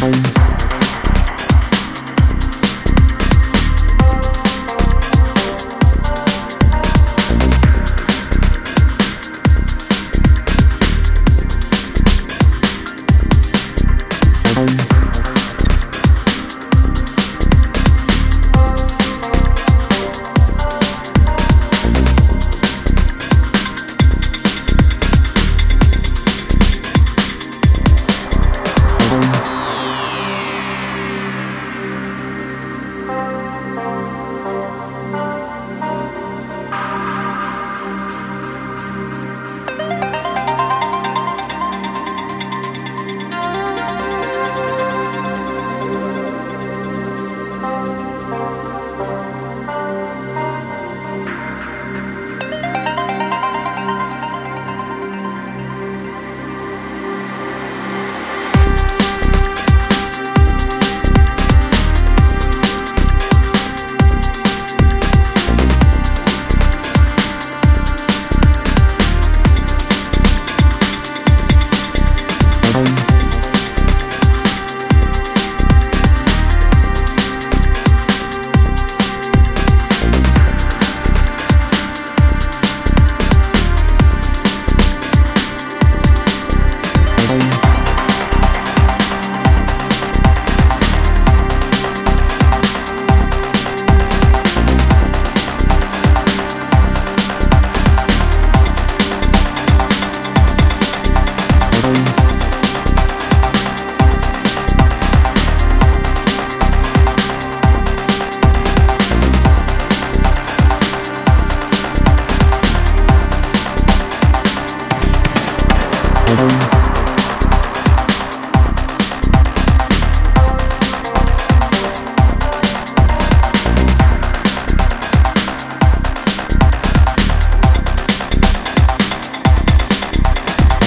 home.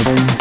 Thank